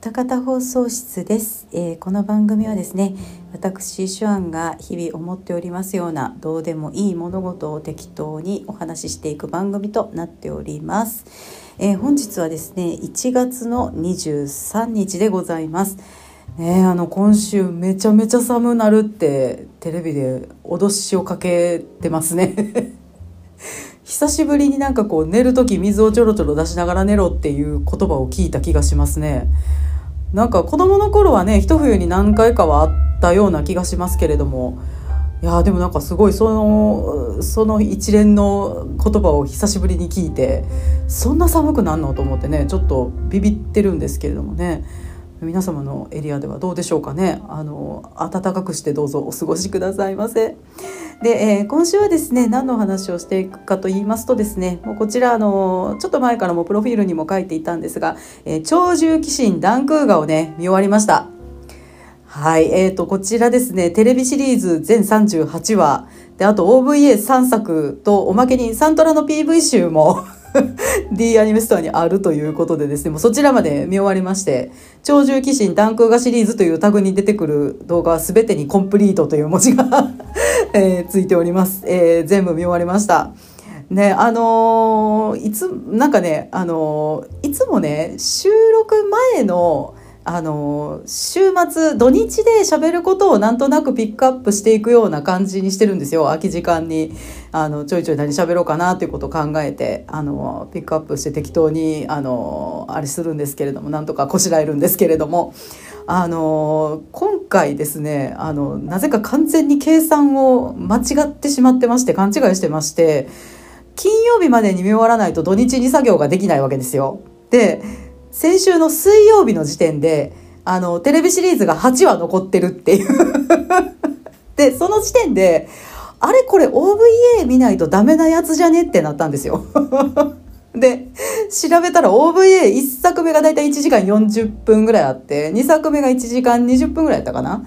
二方放送室です、えーこの番組はですね私手腕が日々思っておりますようなどうでもいい物事を適当にお話ししていく番組となっております、えー本日はですね1月の23日でございます。ねえあの今週めちゃめちゃ寒なるってテレビで脅しをかけてますね。久しぶりになんかこう寝る時水をちょろちょろ出しながら寝ろっていう言葉を聞いた気がしますね。なんか子供の頃はね一冬に何回かはあったような気がしますけれども。いやでもなんかすごいそのその一連の言葉を久しぶりに聞いてそんな寒くなんの？と思ってねちょっとビビってるんですけれどもね。皆様のエリアではどうでしょうかねあの暖かくしてどうぞお過ごしくださいませ。で、えー今週はですね何の話をしていくかと言いますとですねもうこちらあのちょっと前からもプロフィールにも書いていたんですが「えー鳥獣騎士ダンクーガ」をね見終わりました。はい、えー、とこちらですねテレビシリーズ全38話であと OVA3 作とおまけにサントラの PV 集も D アニメストアにあるということでですねもうそちらまで見終わりまして「鳥獣騎士ダンクーガシリーズ」というタグに出てくる動画は全てにコンプリートという文字が、えーついております、えー全部見終わりました。ねあのーいつなんかねあのーいつもね収録前のあの週末土日で喋ることをなんとなくピックアップしていくような感じにしてるんですよ。空き時間に。あのちょいちょい何喋ろうかなっていうことを考えてあのピックアップして適当にあのあれするんですけれどもなんとかこしらえるんですけれども。あの今回ですねあのなぜか完全に計算を間違ってしまってまして勘違いしてまして金曜日までに見終わらないと土日に作業ができないわけですよ。で先週の水曜日の時点であのテレビシリーズが8話残ってるっていう。でその時点であれこれ OVA 見ないとダメなやつじゃねってなったんですよ。で調べたら OVA1 作目がだいたい1時間40分ぐらいあって2作目が1時間20分ぐらいやったかな。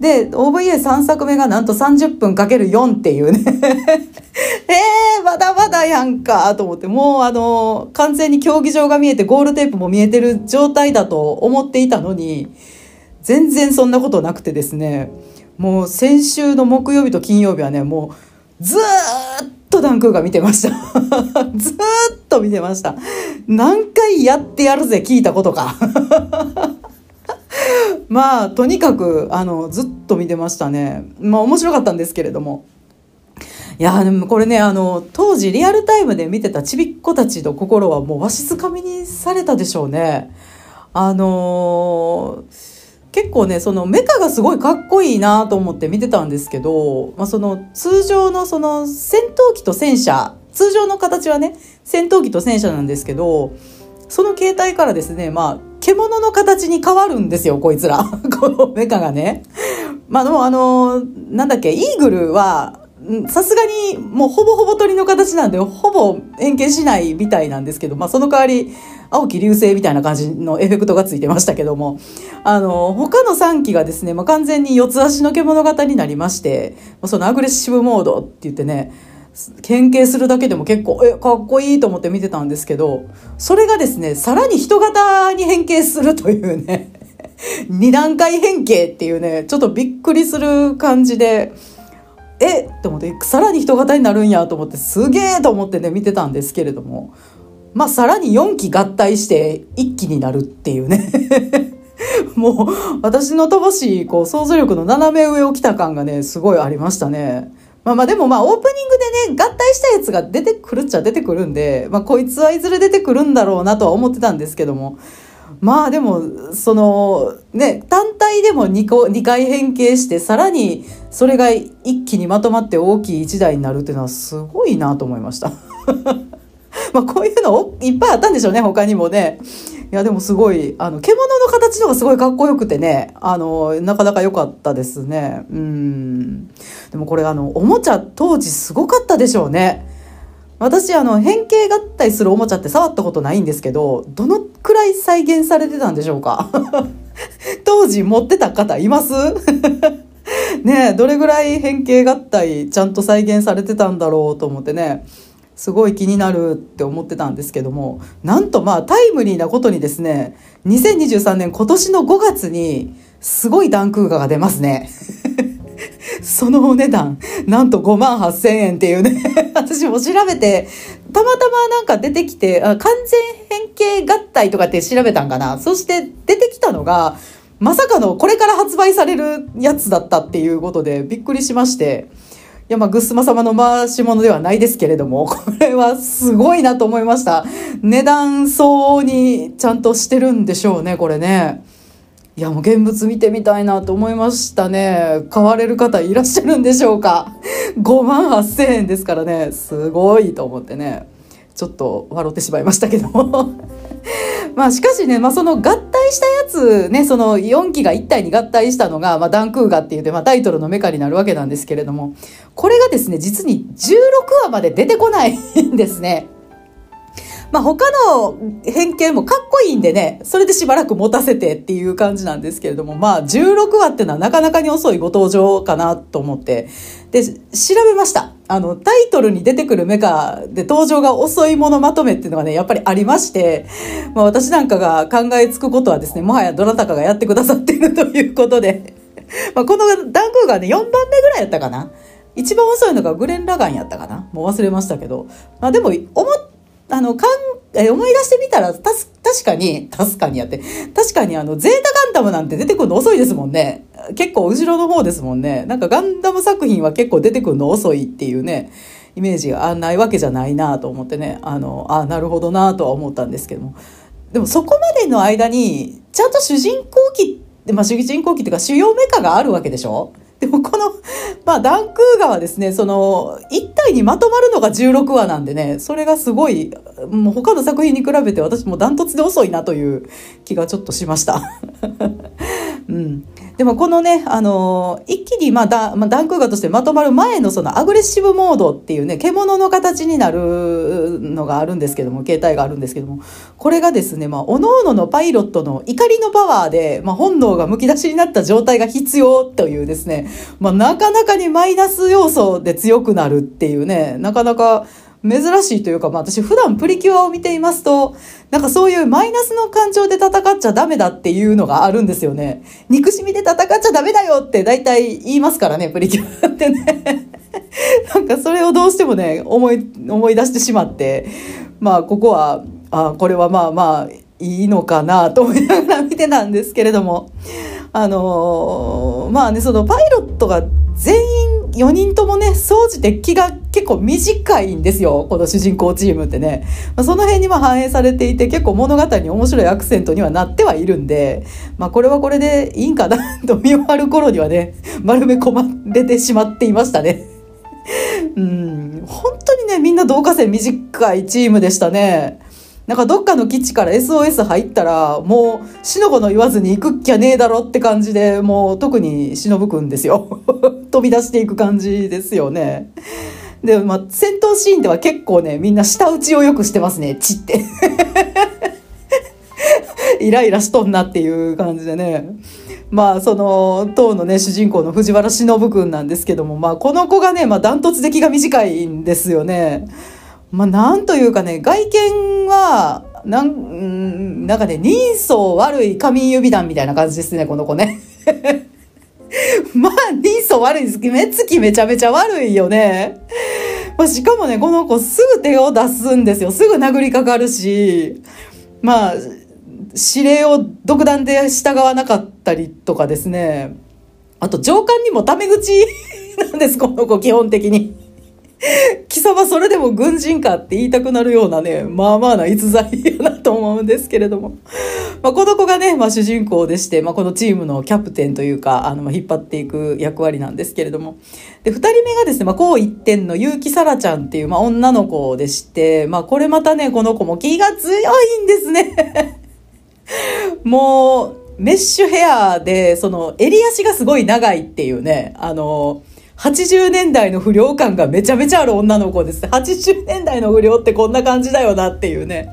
で OVA3 作目がなんと30分かける4っていうね えー、まだまだやんかと思って、もうあの、完全に競技場が見えてゴールテープも見えてる状態だと思っていたのに、全然そんなことなくてですね、もう先週の木曜日と金曜日はね、もうずーっとダンクーが見てました。ずーっと見てました。何回やってやるぜ聞いたことか。まあ、とにかく、あの、ずっと見てましたね。まあ、面白かったんですけれども。いやでもこれねあの当時リアルタイムで見てたちびっ子たちの心はもうわしづかみにされたでしょうね。あのー結構ねそのメカがすごいかっこいいなと思って見てたんですけど、まあ、その通常のその戦闘機と戦車通常の形はね戦闘機と戦車なんですけどその形態からですねまあ獣の形に変わるんですよこいつら このメカがね。まあでもあのなんだっけイーグルはさすがにもうほぼほぼ鳥の形なんでほぼ変形しないみたいなんですけど、まあ、その代わり青き流星みたいな感じのエフェクトがついてましたけどもあの他の3機がですね、まあ、完全に四つ足の獣型になりましてそのアグレッシブモードって言ってね変形するだけでも結構えかっこいいと思って見てたんですけどそれがですねさらに人型に変形するというね 二段階変形っていうねちょっとびっくりする感じで。えっと思ってさらに人型になるんやと思ってすげえと思ってね見てたんですけれどもまあさらに4機合体して1機になるっていうね もう私の乏しいこう想像力の斜め上を来た感がねすごいありましたね。まあまあでもまあオープニングでね合体したやつが出てくるっちゃ出てくるんで、まあこいつはいずれ出てくるんだろうなとは思ってたんですけどもまあでもそのね単体でも 2, 個2回変形してさらにそれが一気にまとまって大きい一台になるっていうのはすごいなと思いました。まあこういうのいっぱいあったんでしょうね他にもね。いやでもすごいあの獣の形のがすごいかっこよくてねあのなかなか良かったですね。うんでもこれあのおもちゃ当時すごかったでしょうね。私あの変形合体するおもちゃって触ったことないんですけどどのくらい再現されてたんでしょうか？当時持ってた方います？ねどれぐらい変形合体ちゃんと再現されてたんだろうと思ってねすごい気になるって思ってたんですけどもなんとまあタイムリーなことにですね2023年今年の5月にすごいダンクーガが出ますね。そのお値段、なんと5万8000円っていうね 私も調べて、たまたまなんか出てきて、あ完全変形合体とかって調べたんかな。そして出てきたのが、まさかのこれから発売されるやつだったっていうことでびっくりしまして。や、まあ、グッスマ様の回し物ではないですけれども、これはすごいなと思いました。値段相応にちゃんとしてるんでしょうね、これね。いやもう現物見てみたいなと思いましたね。買われる方いらっしゃるんでしょうか ?5 万8000円ですからね、すごいと思ってね、ちょっと笑ってしまいましたけども。まあしかしね、まあその合体したやつね、その4機が1体に合体したのが、まあダンクーガっていうて、まあタイトルのメカになるわけなんですけれども、これがですね、実に16話まで出てこないんですね。まあ、他の変形もかっこいいんでね、それでしばらく持たせてっていう感じなんですけれども、まあ、16話っていうのはなかなかに遅いご登場かなと思って、で、調べました。あの、タイトルに出てくるメカで登場が遅いものまとめっていうのがね、やっぱりありまして、まあ私なんかが考えつくことはですね、もはやどなたかがやってくださっているということで、まあこのダンクがね、4番目ぐらいやったかな。一番遅いのがグレン・ラガンやったかな。もう忘れましたけど。まあでも、思っあの、かん、え思い出してみたら、たす、確かに、確かにやって、確かにあの、ゼータガンダムなんて出てくるの遅いですもんね。結構後ろの方ですもんね。なんかガンダム作品は結構出てくるの遅いっていうね、イメージがないわけじゃないなと思ってね、あの、あなるほどなとは思ったんですけども。でもそこまでの間に、ちゃんと主人公機、まあ主人公機っていうか主要メカがあるわけでしょ？でもこの、まあ、ダンクーガはですね、その、一体にまとまるのが16話なんでね、それがすごい、もう他の作品に比べて私もダントツで遅いなという気がちょっとしました。うん。でもこのね、あのー、一気にまあ、まあ、ダンクーガとしてまとまる前のそのアグレッシブモードっていうね、獣の形になるのがあるんですけども、形態があるんですけども、これがですね、まあ、各々のパイロットの怒りのパワーで、まあ、本能がむき出しになった状態が必要というですね、まあ、なかなかにマイナス要素で強くなるっていうね、なかなか、珍しいというか、まあ私普段プリキュアを見ていますと、なんかそういうマイナスの感情で戦っちゃダメだっていうのがあるんですよね。憎しみで戦っちゃダメだよって大体言いますからね、プリキュアってね。なんかそれをどうしてもね、思い、思い出してしまって、まあここは、あこれはまあまあいいのかなと思いながら見てたんですけれども、あのー、まあね、そのパイロットが全員4人ともね、総じて気が結構短いんですよ。この主人公チームってね。まあ、その辺にも反映されていて、結構物語に面白いアクセントにはなってはいるんで、まあこれはこれでいいんかなと見終わる頃にはね、丸め込まれてしまっていましたね。うん、本当にね、みんな同化線短いチームでしたね。なんかどっかの基地から SOS 入ったら、もう、しのぶの言わずに行くっきゃねえだろって感じで、もう特にしのぶくんですよ。飛び出していく感じですよね。で、まあ、戦闘シーンでは結構ね、みんな舌打ちをよくしてますね、ちって。イライラしとんなっていう感じでね。まあ、その、当のね、主人公の藤原忍くなんですけども、まあ、この子がね、まあ、ダントツで気が短いんですよね。まあ、なんというかね、外見は、なん、なんかね、人相悪い紙指弾みたいな感じですね、この子ね。まあ、人相悪いです。目つきめちゃめちゃ悪いよね。まあ、しかもね、この子すぐ手を出すんですよ。すぐ殴りかかるし、まあ、指令を独断で従わなかったりとかですね。あと、上官にもタメ口なんです、この子、基本的に。貴様それでも軍人かって言いたくなるようなね、まあまあな逸材やなと思うんですけれども。まあ、この子がね、まあ主人公でして、まあこのチームのキャプテンというか、あの、引っ張っていく役割なんですけれども。で、二人目がですね、まあこう一点の結城沙羅ちゃんっていう、まあ女の子でして、まあこれまたね、この子も気が強いんですね。もう、メッシュヘアで、その、襟足がすごい長いっていうね、あの、80年代の不良感がめちゃめちゃある女の子です。80年代の不良ってこんな感じだよなっていうね。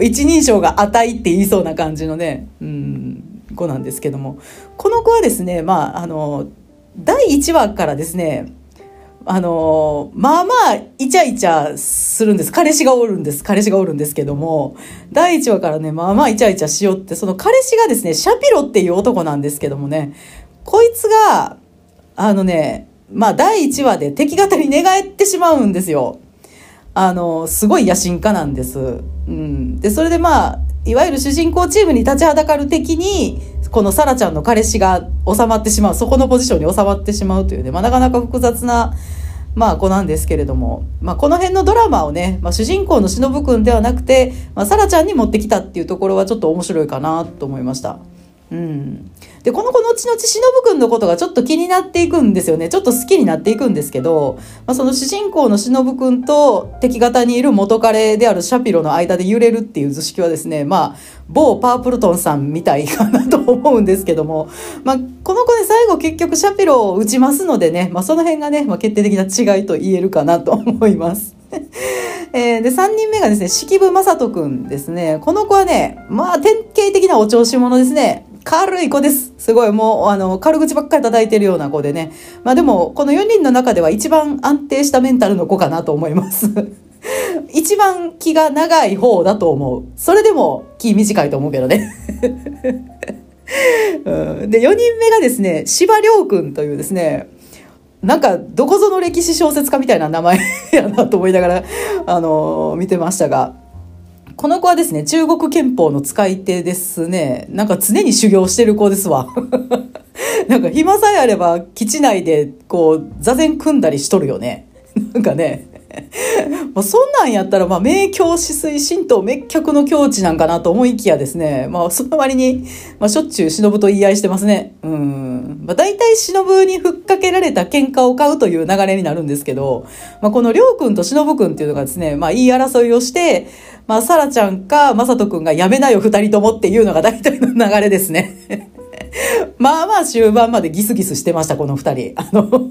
一人称が値って言いそうな感じのね、うん、子なんですけども。この子はですね、まあ、あの、第1話からですね、あのまあまあ、イチャイチャするんです。彼氏がおるんです。彼氏がおるんですけども、第1話からね、まあまあイチャイチャしようって、その彼氏がですね、シャピロっていう男なんですけどもね、こいつが、あのね、まあ第1話で敵方に寝返ってしまうんですよ。あの、すごい野心家なんです。うん。で、それでまあ、いわゆる主人公チームに立ちはだかる敵に、このサラちゃんの彼氏が収まってしまう、そこのポジションに収まってしまうというね、まあなかなか複雑な、まあ子なんですけれども、まあこの辺のドラマをね、まあ主人公の忍くんではなくて、まあサラちゃんに持ってきたっていうところはちょっと面白いかなと思いました。うん。で、この子後々忍くんのことがちょっと気になっていくんですよね。ちょっと好きになっていくんですけど、まあ、その主人公の忍くんと敵方にいる元彼であるシャピロの間で揺れるっていう図式はですね、まあ、某パープルトンさんみたいかなと思うんですけども、まあ、この子ね、最後結局シャピロを打ちますのでね、まあ、その辺がね、まあ、決定的な違いと言えるかなと思います。えー、で、3人目がですね、式部正人くんですね。この子はね、まあ、典型的なお調子者ですね。軽い子です。すごい、もう、あの、軽口ばっかり叩いてるような子でね。まあでも、この4人の中では一番安定したメンタルの子かなと思います。一番気が長い方だと思う。それでも気短いと思うけどね。うん、で、4人目がですね、司馬良くんというですね、なんか、どこぞの歴史小説家みたいな名前やなと思いながら、あのー、見てましたが、この子はですね、中国憲法の使い手ですね。なんか常に修行してる子ですわ。なんか暇さえあれば基地内でこう座禅組んだりしとるよね。なんかね。まあそんなんやったら、まあ、明鏡止水、神道滅却の境地なんかなと思いきやですね、まあ、その割に、まあ、しょっちゅう忍と言い合いしてますね。うん。まあ、大体忍にふっかけられた喧嘩を買うという流れになるんですけど、まあ、このりょうくんと忍くんっていうのがですね、まあ、言い争いをして、まあ、さらちゃんか、まさとくんがやめなよ、二人ともっていうのが大体の流れですね。まあまあ終盤までギスギスしてました、この二人。あの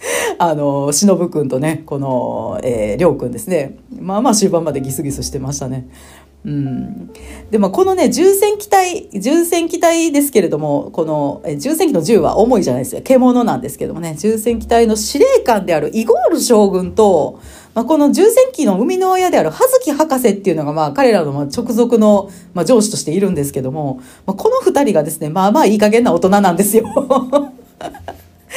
あの、しのぶくんとね、この、えー、りょうくんですね。まあまあ終盤までギスギスしてましたね。うん。で、もこのね、重戦機体、重戦機体ですけれども、この、え重戦機の銃は重いじゃないですか。獣なんですけどもね、重戦機体の司令官であるイゴール将軍と、まあ、この重戦機の生みの親である葉月博士っていうのが、まあ、彼らの直属の、まあ、上司としているんですけども、まあ、この二人がですね、まあまあいい加減な大人なんですよ。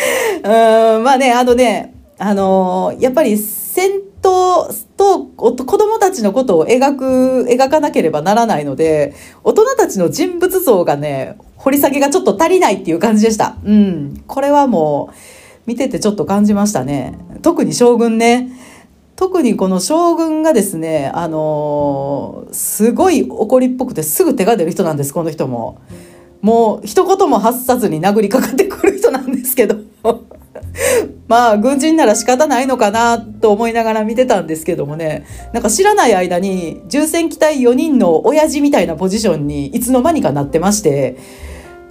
うんまあね、あのね、あのー、やっぱり戦闘と子供たちのことを描く、描かなければならないので、大人たちの人物像がね、掘り下げがちょっと足りないっていう感じでした。うん。これはもう、見ててちょっと感じましたね。特に将軍ね。特にこの将軍がですね、あのー、すごい怒りっぽくてすぐ手が出る人なんです、この人も。もう一言も発さずに殴りかかってくるんですけど。まあ、軍人なら仕方ないのかなと思いながら見てたんですけどもね、なんか知らない間に、重戦機体4人の親父みたいなポジションにいつの間にかなってまして、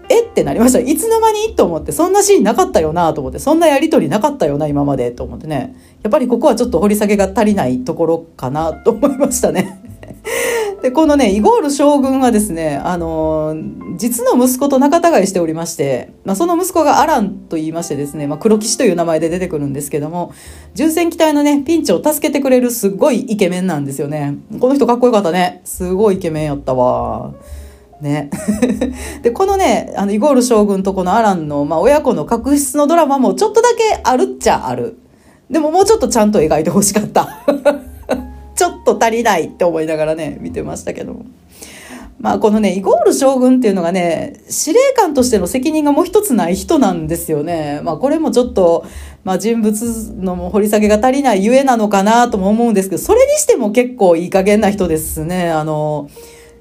え？ってなりました。いつの間に？と思って、そんなシーンなかったよなと思って、そんなやりとりなかったよな、今までと思ってね。やっぱりここはちょっと掘り下げが足りないところかなと思いましたね。で、このね、イゴール将軍はですね、あの、実の息子と仲違いしておりまして、まあ、その息子がアランと言いましてですね、まあ、黒騎士という名前で出てくるんですけども、重戦機体のね、ピンチを助けてくれるすっごいイケメンなんですよね。この人かっこよかったね。すごいイケメンやったわ。ね。で、このね、あの、イゴール将軍とこのアランの、まあ、親子の確執のドラマもちょっとだけあるっちゃある。でももうちょっとちゃんと描いてほしかった。ちょっと足りないって思いながらね、見てましたけど。まあこのね、イゴール将軍っていうのがね、司令官としての責任がもう一つない人なんですよね。まあこれもちょっと、まあ人物の掘り下げが足りないゆえなのかなとも思うんですけど、それにしても結構いい加減な人ですね。あの、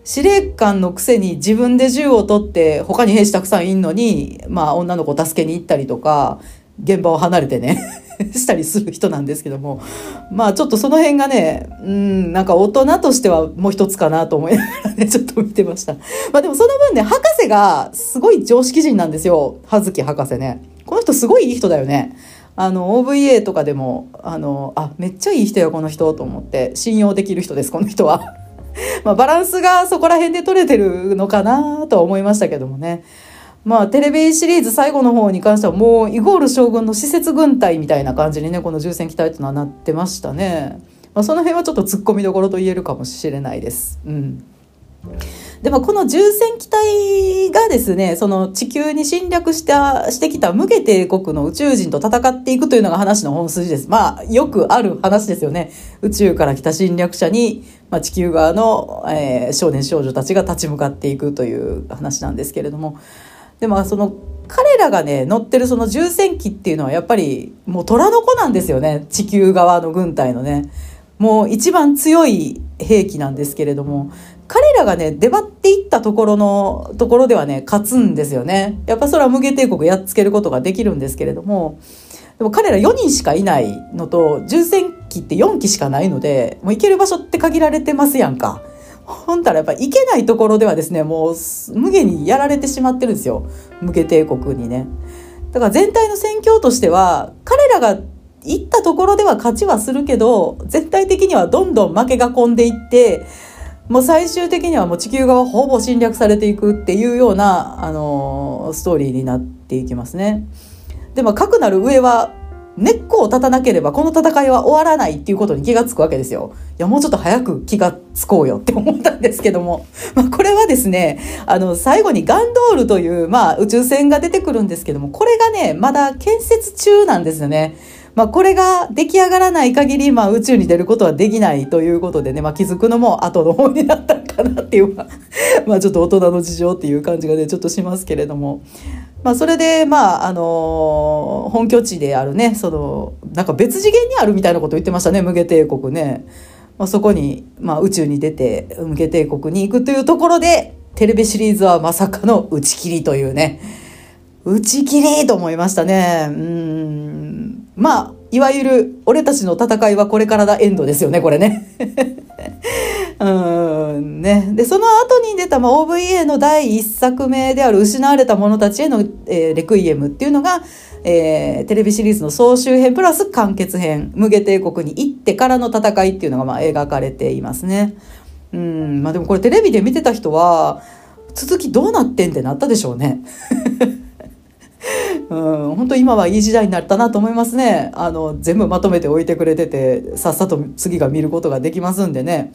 司令官のくせに自分で銃を取って他に兵士たくさんいんのに、まあ女の子を助けに行ったりとか、現場を離れてねしたりする人なんですけどもまあちょっとその辺がねうんなんか大人としてはもう一つかなと思いながらね ちょっと見てました。まあでもその分ね博士がすごい常識人なんですよ。葉月博士ね。この人すごいいい人だよね。あの OVA とかでもあのあめっちゃいい人よこの人と思って。信用できる人ですこの人は。まあバランスがそこら辺で取れてるのかなとは思いましたけどもね。まあ、テレビシリーズ最後の方に関してはもうイゴール将軍の施設軍隊みたいな感じにねこの重戦機体というのはなってましたね、まあ、その辺はちょっと突っ込みどころと言えるかもしれないです。うんでもこの重戦機体がですね、その地球に侵略したしてきた無下帝国の宇宙人と戦っていくというのが話の本筋です。まあ、よくある話ですよね。宇宙から来た侵略者に、まあ、地球側の、えー、少年少女たちが立ち向かっていくという話なんですけれども。でもその彼らがね乗ってるその重戦機っていうのはやっぱりもう虎の子なんですよね地球側の軍隊のねもう一番強い兵器なんですけれども彼らがね、出張っていったところの、ところではね、勝つんですよね。やっぱそれは無下帝国やっつけることができるんですけれども、でも彼ら4人しかいないのと、重戦機って4機しかないので、もう行ける場所って限られてますやんか。ほんたらやっぱ行けないところではですね、もう無下にやられてしまってるんですよ。無下帝国にね。だから全体の戦況としては、彼らが行ったところでは勝ちはするけど、全体的にはどんどん負けが込んでいって、もう最終的にはもう地球側ほぼ侵略されていくっていうような、あのー、ストーリーになっていきますね。でも、かくなる上は、根っこを立たなければこの戦いは終わらないっていうことに気がつくわけですよ。いや、もうちょっと早く気がつこうよって思ったんですけども。まあ、これはですね、あの、最後にガンドールという、まあ、宇宙船が出てくるんですけども、これがね、まだ建設中なんですよね。まあ、これが出来上がらない限り、まあ、宇宙に出ることはできないということでね、まあ、気づくのも後の方になったかなっていう まあちょっと大人の事情っていう感じがねちょっとしますけれども。まあ、それで、まあ、あの本拠地であるね、その、なんか別次元にあるみたいなこと言ってましたね、無下帝国ね。まあ、そこに、まあ、宇宙に出て、無下帝国に行くというところで、テレビシリーズはまさかの打ち切りというね。打ち切りと思いましたね。うん。まあ、いわゆる、俺たちの戦いはこれからだエンドですよね、これね。うんね。で、その後に出た、まあ、OVA の第一作目である失われた者たちへの、えー、レクイエムっていうのが、えー、テレビシリーズの総集編プラス完結編、無下帝国に行ってからの戦いっていうのが、まあ、描かれていますね。うん、まあでもこれテレビで見てた人は、続きどうなってんってなったでしょうね。うん、本当今はいい時代になったなと思いますね。あの、全部まとめておいてくれてて、さっさと次が見ることができますんでね。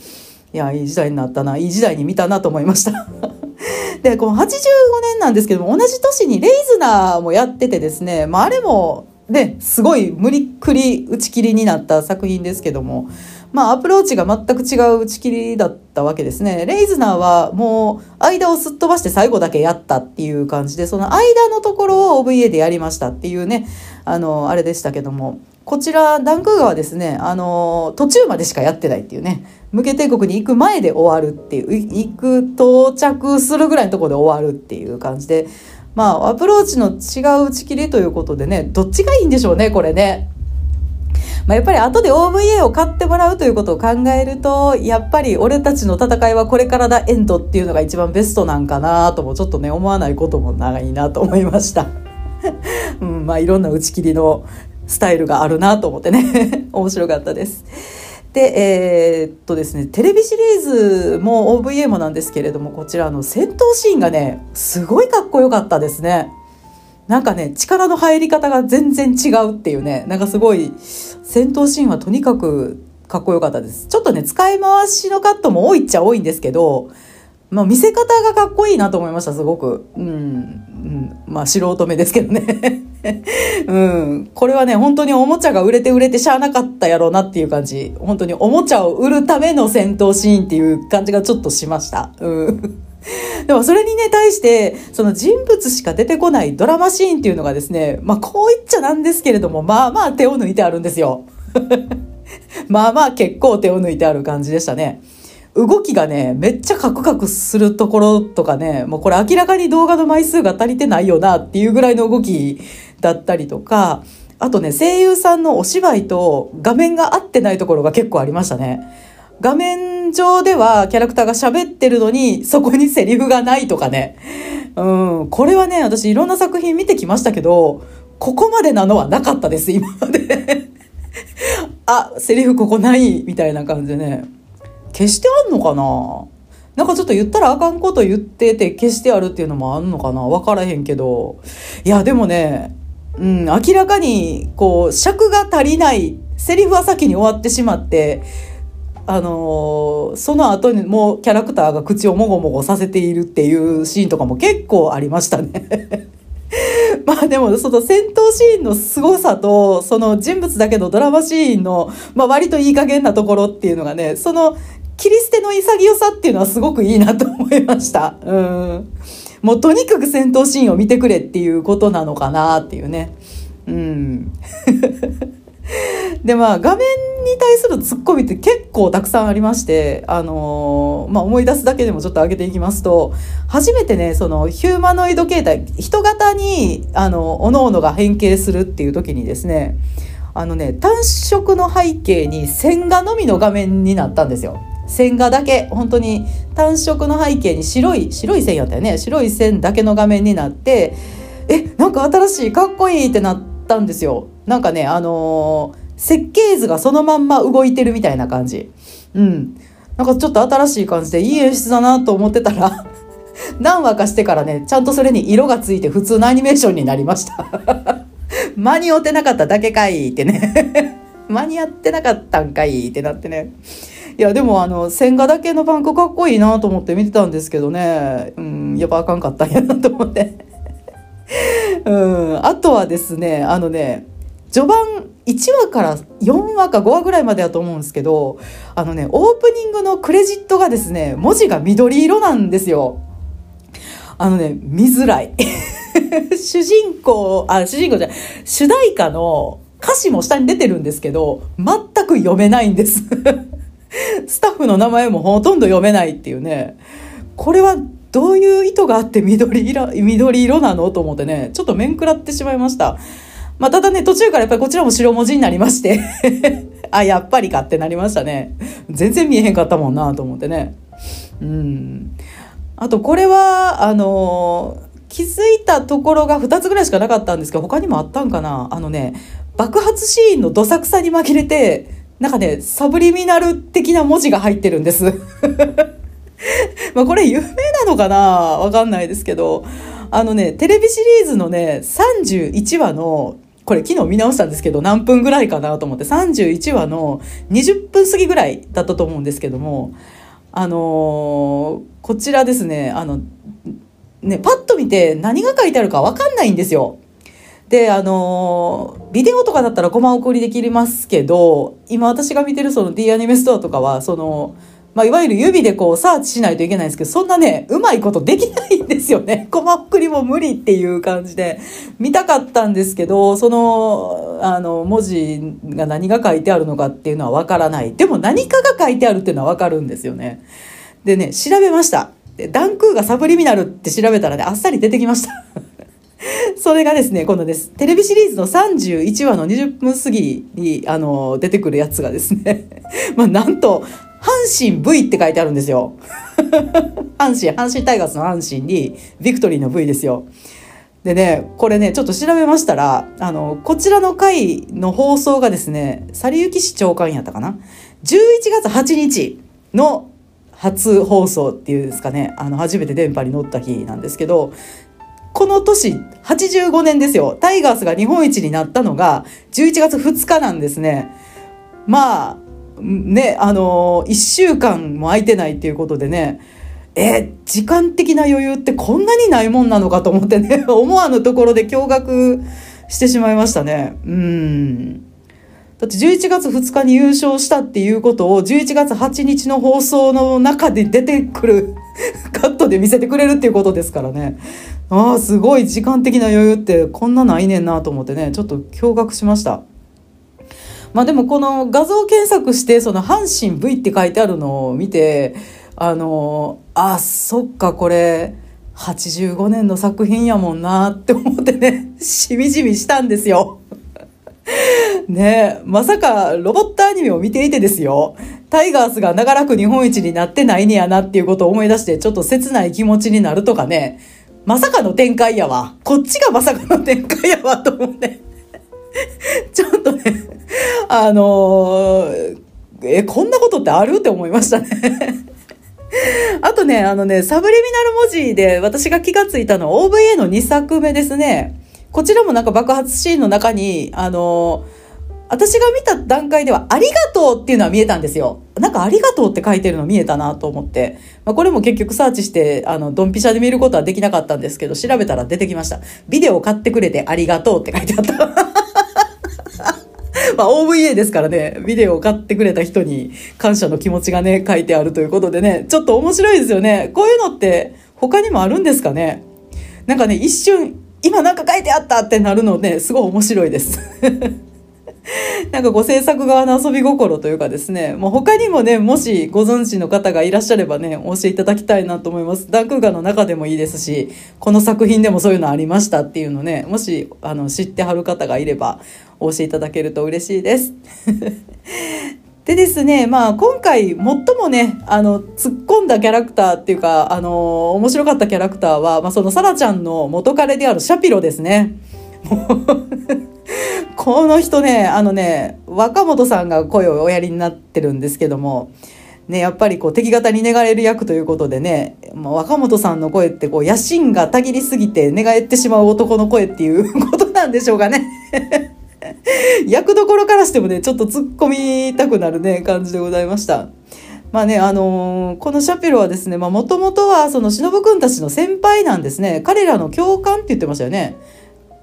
いや、いい時代になったな、いい時代に見たなと思いました。で、この85年なんですけども、同じ年にレイズナーもやっててですね、まあ、あれも、ね、すごい無理くり打ち切りになった作品ですけども、まあ、アプローチが全く違う打ち切りだったわけですね。レイズナーはもう間をすっ飛ばして最後だけやったっていう感じで、その間のところを OVA でやりましたっていうね、あの、あれでしたけども、こちら、ダンクーガーはですね、あの、途中までしかやってないっていうね、無形帝国に行く前で終わるっていう、行く、到着するぐらいのところで終わるっていう感じで、まあ、アプローチの違う打ち切りということでね、どっちがいいんでしょうね、これね。まあ、やっぱり後で OVA を買ってもらうということを考えると、やっぱり俺たちの戦いはこれからだエンドっていうのが一番ベストなんかなともちょっとね、思わないこともないなと思いました。うん、まあいろんな打ち切りのスタイルがあるなと思ってね、面白かったです。で、えー、っとですね、テレビシリーズも OVA もなんですけれども、こちらの戦闘シーンがね、すごいかっこよかったですね。なんかね、力の入り方が全然違うっていうね、なんかすごい、戦闘シーンはとにかくかっこよかったです。ちょっとね、使い回しのカットも多いっちゃ多いんですけど、まあ、見せ方がかっこいいなと思いました、すごく。うん。うん、まあ、素人目ですけどね。うん。これはね、本当におもちゃが売れて売れてしゃあなかったやろうなっていう感じ。本当におもちゃを売るための戦闘シーンっていう感じがちょっとしました。うん。でもそれにね、対して、その人物しか出てこないドラマシーンっていうのがですね、まあこう言っちゃなんですけれども、まあまあ手を抜いてあるんですよ。まあまあ結構手を抜いてある感じでしたね。動きがね、めっちゃカクカクするところとかね、もうこれ明らかに動画の枚数が足りてないよなっていうぐらいの動きだったりとか、あとね、声優さんのお芝居と画面が合ってないところが結構ありましたね。画面上ではキャラクターが喋ってるのに、そこにセリフがないとかね。うん、これはね、私いろんな作品見てきましたけど、ここまでなのはなかったです、今まで。あ、セリフここない、みたいな感じでね。消してあんのかな？なんかちょっと言ったらあかんこと言ってて消してあるっていうのもあんのかな？分からへんけどいやでもねうん明らかにこう尺が足りないセリフは先に終わってしまってあのー、その後にもうキャラクターが口をもごもごさせているっていうシーンとかも結構ありましたね まあでもその戦闘シーンの凄さとその人物だけのドラマシーンの、まあ、割といい加減なところっていうのがねその切り捨ての潔さっていうのはすごくいいなと思いました。うん。もうとにかく戦闘シーンを見てくれっていうことなのかなっていうね。うん。でまあ画面に対するツッコミって結構たくさんありましてあのー、まあ、思い出すだけでもちょっと上げていきますと初めてねそのヒューマノイド形態人型にあの各々が変形するっていう時にですねあのね単色の背景に線画のみの画面になったんですよ。線画だけ。本当に単色の背景に白い白い線やったよね。白い線だけの画面になってえなんか新しいかっこいいってなったんですよ。なんかねあのー設計図がそのまんま動いてるみたいな感じ。うん。なんかちょっと新しい感じでいい演出だなと思ってたら 何話かしてからね、ちゃんとそれに色がついて普通のアニメーションになりました 間に合ってなかっただけかいってね 間に合ってなかったんかいってなってね。いや、でもあの、線画だけのバンクかっこいいなと思って見てたんですけどね。うん、やっぱあかんかったんやなと思ってうん、あとはですね、あのね、序盤1話から4話か5話ぐらいまでだと思うんですけど、あのね、オープニングのクレジットがですね、文字が緑色なんですよ。あのね、見づらい。主人公、あ、主人公じゃない、主題歌の歌詞も下に出てるんですけど、全く読めないんです。スタッフの名前もほとんど読めないっていうね。これはどういう意図があって緑色、緑色なの？と思ってね、ちょっと面食らってしまいました。まあ、ただね、途中からやっぱりこちらも白文字になりまして あ、やっぱりかってなりましたね。全然見えへんかったもんなと思ってね。うん。あと、これは、あの気づいたところが2つぐらいしかなかったんですけど、他にもあったんかなあのね、爆発シーンのどさくさに紛れて、なんかね、サブリミナル的な文字が入ってるんです。まあこれ有名なのかな？わかんないですけど、あのね、テレビシリーズのね、31話のこれ昨日見直したんですけど、何分ぐらいかなと思って、31話の20分過ぎぐらいだったと思うんですけども、あのー、こちらですね、あの、ね、パッと見て何が書いてあるかわかんないんですよ。で、あのー、ビデオとかだったらコマ送りできますけど、今私が見てるその D アニメストアとかは、その、まあ、いわゆる指でこうサーチしないといけないんですけど、そんなね、うまいことできないんですよね。コマ送りも無理っていう感じで、見たかったんですけど、その、あの、文字が何が書いてあるのかっていうのはわからない。でも何かが書いてあるっていうのはわかるんですよね。でね、調べました。ダンクーがサブリミナルって調べたらね、あっさり出てきました。それがですね、今度です。テレビシリーズの31話の20分過ぎに、あの、出てくるやつがですね、まあ、なんと、阪神 V って書いてあるんですよ。阪神、阪神タイガースの阪神に、ビクトリーの V ですよ。でね、これね、ちょっと調べましたら、あの、こちらの回の放送がですね、去行市長官やったかな ?11 月8日の初放送っていうんですかね、あの、初めて電波に乗った日なんですけど、この年、85年ですよ。タイガースが日本一になったのが11月2日なんですね。まあ、ね、あの、1週間も空いてないっていうことでね、え時間的な余裕ってこんなにないもんなのかと思ってね、思わぬところで驚愕してしまいましたね。うん。だって11月2日に優勝したっていうことを11月8日の放送の中で出てくる カットで見せてくれるっていうことですからね。ああ、すごい時間的な余裕ってこんなないねんなと思ってね、ちょっと驚愕しました。まあでもこの画像検索してその阪神 V って書いてあるのを見てあのあそっかこれ85年の作品やもんなって思ってね しみじみしたんですよ。ねまさかロボットアニメを見ていてですよ。タイガースが長らく日本一になってないねやなっていうことを思い出してちょっと切ない気持ちになるとかね。まさかの展開やわ。こっちがまさかの展開やわと思って。ちょっとね、あのー、え、こんなことってある？って思いましたね。あとね、あのね、サブリミナル文字で私が気がついたのは OVA の2作目ですね。こちらもなんか爆発シーンの中に、あの私が見た段階では、ありがとうっていうのは見えたんですよ。なんかありがとうって書いてるの見えたなと思って。まあ、これも結局サーチして、あの、ドンピシャで見ることはできなかったんですけど、調べたら出てきました。ビデオ買ってくれてありがとうって書いてあった。まあ OVA ですからね、ビデオを買ってくれた人に感謝の気持ちがね、書いてあるということでね、ちょっと面白いですよね。こういうのって他にもあるんですかね？なんかね、一瞬、今なんか書いてあったってなるのね、すごい面白いです。なんかご制作側の遊び心というかですね、もう他にもね、もしご存知の方がいらっしゃればね、お教えいただきたいなと思います。ダンクーガの中でもいいですし、この作品でもそういうのありましたっていうのね、もしあの知ってはる方がいればお教えいただけると嬉しいです。でですね、まあ今回最もね、あの、突っ込んだキャラクターっていうか、あの、面白かったキャラクターは、まあそのサラちゃんの元彼であるシャピロですね。この人ね、あのね、若本さんが声をおやりになってるんですけども、ね、やっぱりこう敵方に寝返る役ということでね、まあ、若本さんの声ってこう野心がたぎりすぎて寝返ってしまう男の声っていう ことなんでしょうかね。役どころからしてもね、ちょっと突っ込みたくなるね、感じでございました。まあね、あのー、このシャペロはですね、まあもともとはその忍くんたちの先輩なんですね。彼らの共感って言ってましたよね。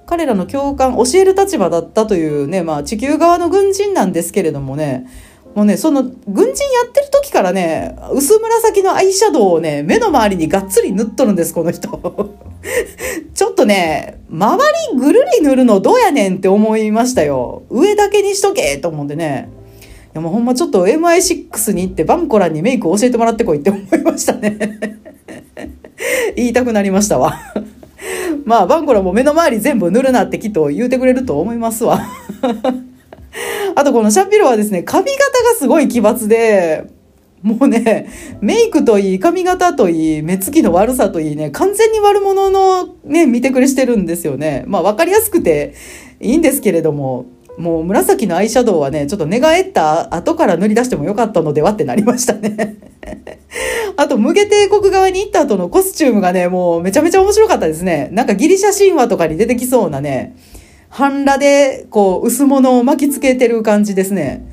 彼らの共感、教える立場だったというね、まあ地球側の軍人なんですけれどもね、もうね、その軍人やってる時からね、薄紫のアイシャドウをね、目の周りにがっつり塗っとるんです、この人。ちょっとね、周りぐるり塗るのどうやねんって思いましたよ。上だけにしとけと思ってね。いやもうほんまちょっと MI6 に行ってバンコランにメイク教えてもらってこいって思いましたね。言いたくなりましたわ。まあ、バンコラも目の周り全部塗るなってきっと言うてくれると思いますわ。あとこのシャピロはですね、髪型がすごい奇抜で、もうね、メイクといい、髪型といい、目つきの悪さといいね、完全に悪者のね、見てくれしてるんですよね。まあ分かりやすくていいんですけれども、もう紫のアイシャドウはね、ちょっと寝返った後から塗り出してもよかったのではってなりましたね。あと、無下帝国側に行った後のコスチュームがね、もうめちゃめちゃ面白かったですね。なんかギリシャ神話とかに出てきそうなね、半裸でこう薄物を巻きつけてる感じですね。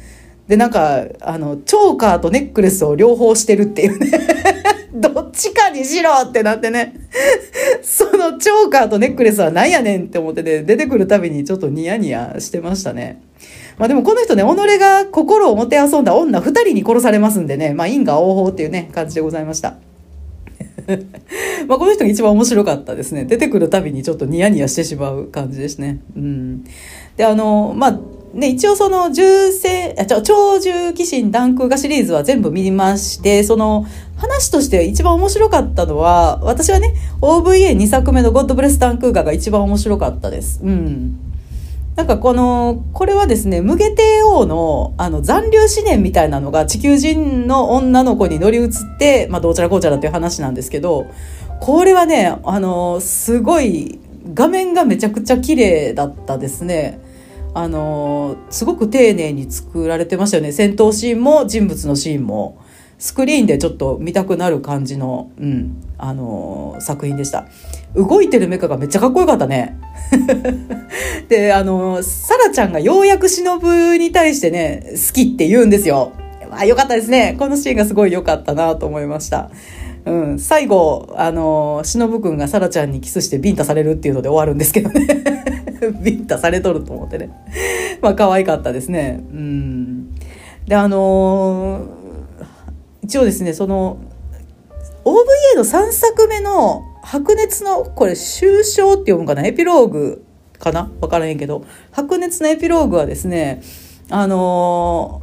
で、なんか、あの、チョーカーとネックレスを両方してるっていうね どっちかにしろってなってね そのチョーカーとネックレスは何やねんって思ってね、出てくるたびにちょっとニヤニヤしてましたね。まあでもこの人ね、己が心をもてあそんだ女二人に殺されますんでね、まあ因果応報っていうね、感じでございました。まあこの人が一番面白かったですね。出てくるたびにちょっとニヤニヤしてしまう感じですね。うん。で、あの、まあ、ね、一応その重戦、超重騎士ダンク画シリーズは全部見まして、その話として一番面白かったのは、私はね、OVA2 作目のゴッドブレスダンク画が一番面白かったです。うん。なんかこの、これはですね、無下帝王のあの残留思念みたいなのが地球人の女の子に乗り移って、まあどちらこうちゃらっていう話なんですけど、これはね、あの、すごい画面がめちゃくちゃ綺麗だったですね。あのすごく丁寧に作られてましたよね。戦闘シーンも人物のシーンも。スクリーンでちょっと見たくなる感じの、うん、あの作品でした。動いてるメカがめっちゃかっこよかったね であのサラちゃんがようやく忍に対してね好きって言うんですよあよかったですねこのシーンがすごい良かったなと思いましたうん、最後、あの、忍くんがサラちゃんにキスしてビンタされるっていうので終わるんですけどね。ビンタされとると思ってね。まあ、可愛かったですね。うん。で、あのー、一応ですね、その、OVA の3作目の白熱の、これ、終章って読むかな？エピローグかな？わからへんけど、白熱のエピローグはですね、あの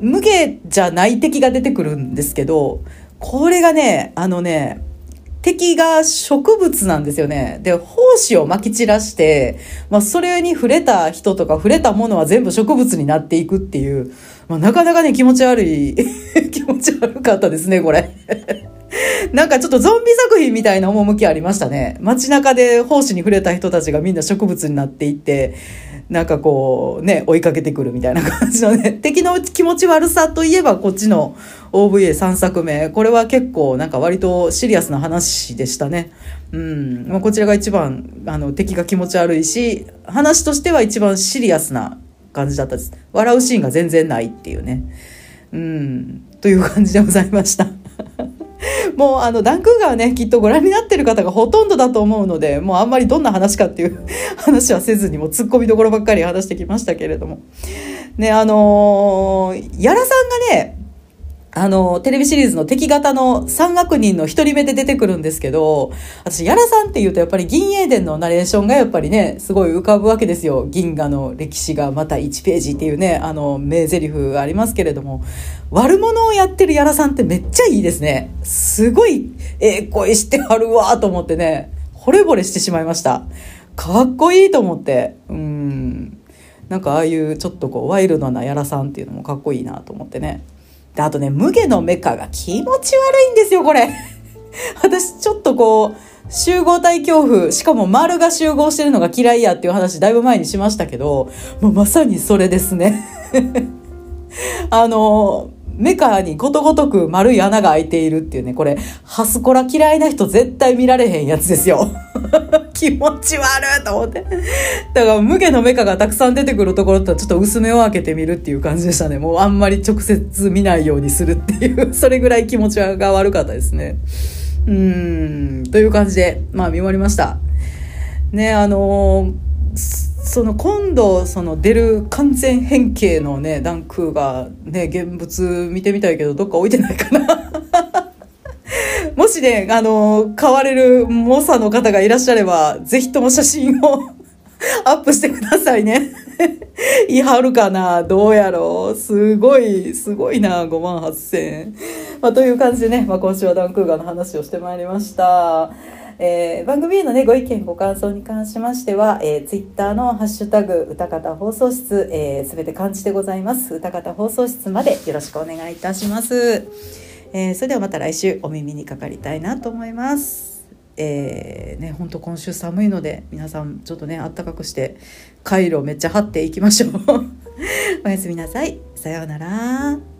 ー、無下じゃない敵が出てくるんですけど、これがね、あのね、敵が植物なんですよね。で、胞子を撒き散らして、まあ、それに触れた人とか触れたものは全部植物になっていくっていう、まあ、なかなかね、気持ち悪い 気持ち悪かったですね、これ。なんかちょっとゾンビ作品みたいな趣ありましたね。街中で胞子に触れた人たちがみんな植物になっていって、なんかこうね追いかけてくるみたいな感じのね。敵の気持ち悪さといえばこっちの OVA3 作目。これは結構なんか割とシリアスな話でしたね。うん。まあ、こちらが一番あの敵が気持ち悪いし話としては一番シリアスな感じだったです。笑うシーンが全然ないっていうね。うん。という感じでございました。もうあのダンクーガーねきっとご覧になってる方がほとんどだと思うのでもうあんまりどんな話かっていう 話はせずにもうツッコミどころばっかり話してきましたけれども。ねあのー、屋良さんがねあの、テレビシリーズの敵型の三悪人の一人目で出てくるんですけど、私、ヤラさんって言うとやっぱり銀英伝のナレーションがやっぱりね、すごい浮かぶわけですよ。銀河の歴史がまた1ページっていうね、あの、名台詞がありますけれども、悪者をやってるヤラさんってめっちゃいいですね。すごい、ええ声してはるわと思ってね、惚れ惚れしてしまいました。かっこいいと思って。うん。なんかああいうちょっとこうワイルドなヤラさんっていうのもかっこいいなと思ってね。で、あとね、無毛のメカが気持ち悪いんですよ、これ。私、ちょっとこう、集合体恐怖、しかも丸が集合してるのが嫌いやっていう話だいぶ前にしましたけど、もうまさにそれですね。あの、メカにことごとく丸い穴が開いているっていうね、これ、ハスコラ嫌いな人絶対見られへんやつですよ。気持ち悪いと思って。だから、無下のメカがたくさん出てくるところとちょっと薄めを開けてみるっていう感じでしたね。もうあんまり直接見ないようにするっていう、それぐらい気持ちが悪かったですね。うーん、という感じで、まあ見終わりました。ね、あのーその今度その出る完全変形のねダンクーがね現物見てみたいけどどっか置いてないかな もしねあの買われる猛者の方がいらっしゃればぜひとも写真を アップしてくださいね いはるかな？どうやろう？すごい、すごいな、5万8000。まあ、という感じでね、まあ、今週はダンクーガーの話をしてまいりました。えー、番組へのね、ご意見、ご感想に関しましては、えー、ツイッターのハッシュタグ、歌方放送室、えー、すべて漢字でございます。歌方放送室までよろしくお願いいたします。えー、それではまた来週お耳にかかりたいなと思います。えー、ね、本当今週寒いので、皆さんちょっとね、あったかくして、回路めっちゃ張っていきましょう。おやすみなさい。さようなら。